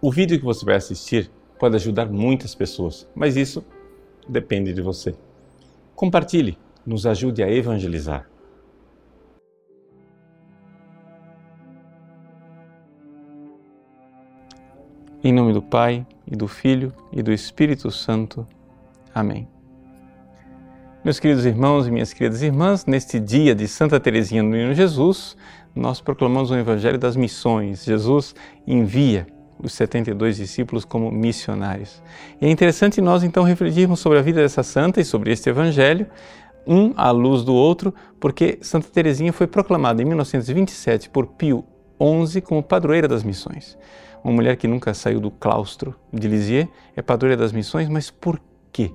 O vídeo que você vai assistir pode ajudar muitas pessoas, mas isso depende de você. Compartilhe, nos ajude a evangelizar. Em nome do Pai, e do Filho, e do Espírito Santo. Amém. Meus queridos irmãos e minhas queridas irmãs, neste dia de Santa Teresinha do Menino Jesus, nós proclamamos o Evangelho das Missões. Jesus envia os 72 discípulos como missionários. E é interessante nós então refletirmos sobre a vida dessa santa e sobre este evangelho, um à luz do outro, porque Santa Teresinha foi proclamada em 1927 por Pio XI como padroeira das missões. Uma mulher que nunca saiu do claustro de Lisieux é padroeira das missões, mas por quê?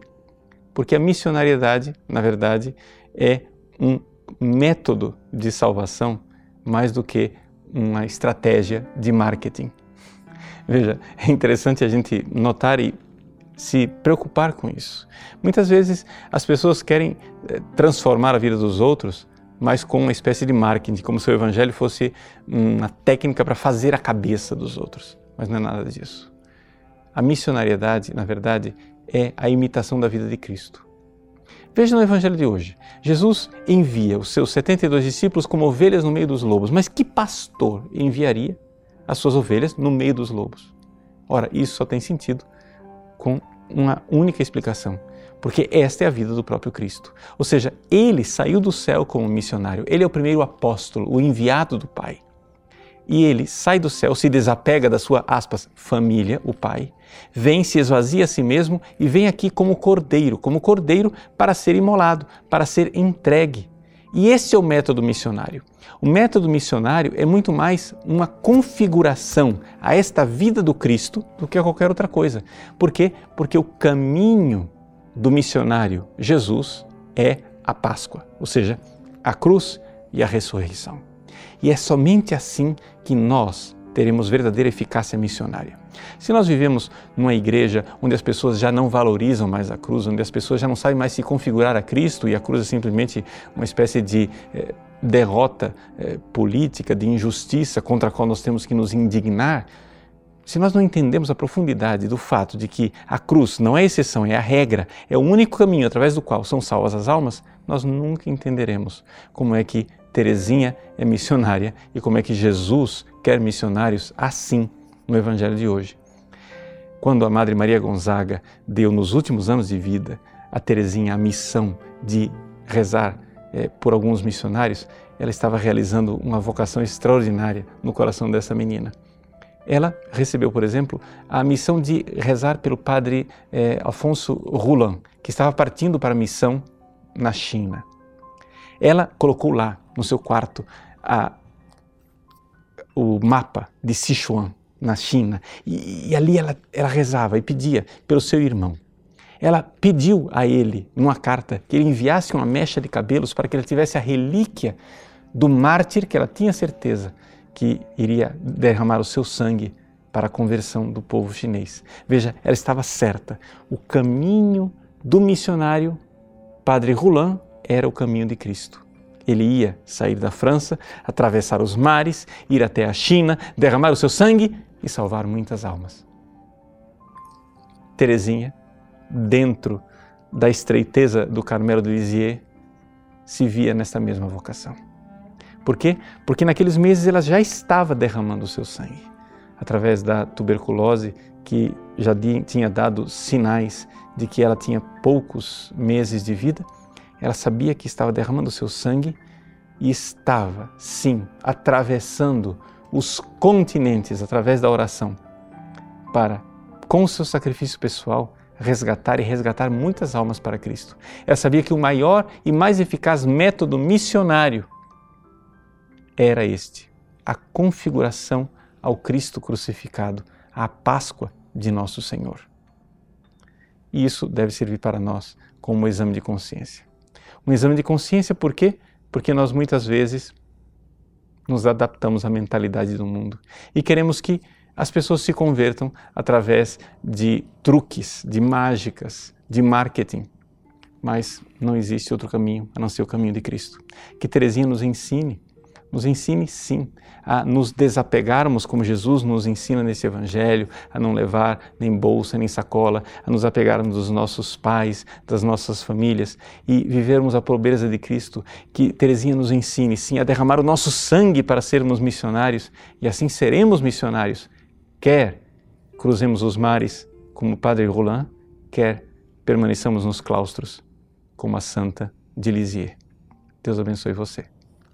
Porque a missionariedade, na verdade, é um método de salvação mais do que uma estratégia de marketing. Veja, é interessante a gente notar e se preocupar com isso. Muitas vezes as pessoas querem eh, transformar a vida dos outros, mas com uma espécie de marketing, como se o evangelho fosse uma técnica para fazer a cabeça dos outros. Mas não é nada disso. A missionariedade, na verdade, é a imitação da vida de Cristo. Veja no Evangelho de hoje. Jesus envia os seus 72 discípulos como ovelhas no meio dos lobos. Mas que pastor enviaria as suas ovelhas no meio dos lobos? Ora, isso só tem sentido com uma única explicação. Porque esta é a vida do próprio Cristo. Ou seja, ele saiu do céu como missionário. Ele é o primeiro apóstolo, o enviado do Pai e ele sai do céu, se desapega da sua, aspas, família, o Pai, vem, se esvazia a si mesmo e vem aqui como cordeiro, como cordeiro para ser imolado, para ser entregue. E esse é o método missionário. O método missionário é muito mais uma configuração a esta vida do Cristo do que a qualquer outra coisa. Por quê? Porque o caminho do missionário Jesus é a Páscoa, ou seja, a cruz e a ressurreição. E é somente assim que nós teremos verdadeira eficácia missionária. Se nós vivemos numa igreja onde as pessoas já não valorizam mais a cruz, onde as pessoas já não sabem mais se configurar a Cristo e a cruz é simplesmente uma espécie de eh, derrota eh, política, de injustiça contra a qual nós temos que nos indignar, se nós não entendemos a profundidade do fato de que a cruz não é exceção, é a regra, é o único caminho através do qual são salvas as almas, nós nunca entenderemos como é que Terezinha é missionária e como é que Jesus quer missionários assim no Evangelho de hoje. Quando a Madre Maria Gonzaga deu nos últimos anos de vida a Terezinha a missão de rezar é, por alguns missionários, ela estava realizando uma vocação extraordinária no coração dessa menina. Ela recebeu, por exemplo, a missão de rezar pelo padre é, Rouland, que estava partindo para a missão na China. Ela colocou lá no seu quarto a, o mapa de Sichuan, na China, e, e ali ela, ela rezava e pedia pelo seu irmão. Ela pediu a ele, numa carta, que ele enviasse uma mecha de cabelos para que ele tivesse a relíquia do mártir que ela tinha certeza que iria derramar o seu sangue para a conversão do povo chinês. Veja, ela estava certa. O caminho do missionário Padre Rouland era o caminho de Cristo. Ele ia sair da França, atravessar os mares, ir até a China, derramar o seu sangue e salvar muitas almas. Terezinha, dentro da estreiteza do Carmelo de Lisieux, se via nesta mesma vocação. Por quê? Porque naqueles meses ela já estava derramando o seu sangue. Através da tuberculose, que já tinha dado sinais de que ela tinha poucos meses de vida, ela sabia que estava derramando o seu sangue e estava, sim, atravessando os continentes através da oração para, com o seu sacrifício pessoal, resgatar e resgatar muitas almas para Cristo. Ela sabia que o maior e mais eficaz método missionário era este: a configuração ao Cristo crucificado, à Páscoa de nosso Senhor. E isso deve servir para nós como um exame de consciência. Um exame de consciência por quê? Porque nós muitas vezes nos adaptamos à mentalidade do mundo e queremos que as pessoas se convertam através de truques, de mágicas, de marketing. Mas não existe outro caminho a não ser o caminho de Cristo. Que Teresinha nos ensine Nos ensine, sim, a nos desapegarmos, como Jesus nos ensina nesse Evangelho, a não levar nem bolsa, nem sacola, a nos apegarmos dos nossos pais, das nossas famílias e vivermos a pobreza de Cristo. Que Teresinha nos ensine, sim, a derramar o nosso sangue para sermos missionários e assim seremos missionários, quer cruzemos os mares, como o Padre Roland, quer permaneçamos nos claustros, como a Santa de Lisieux. Deus abençoe você.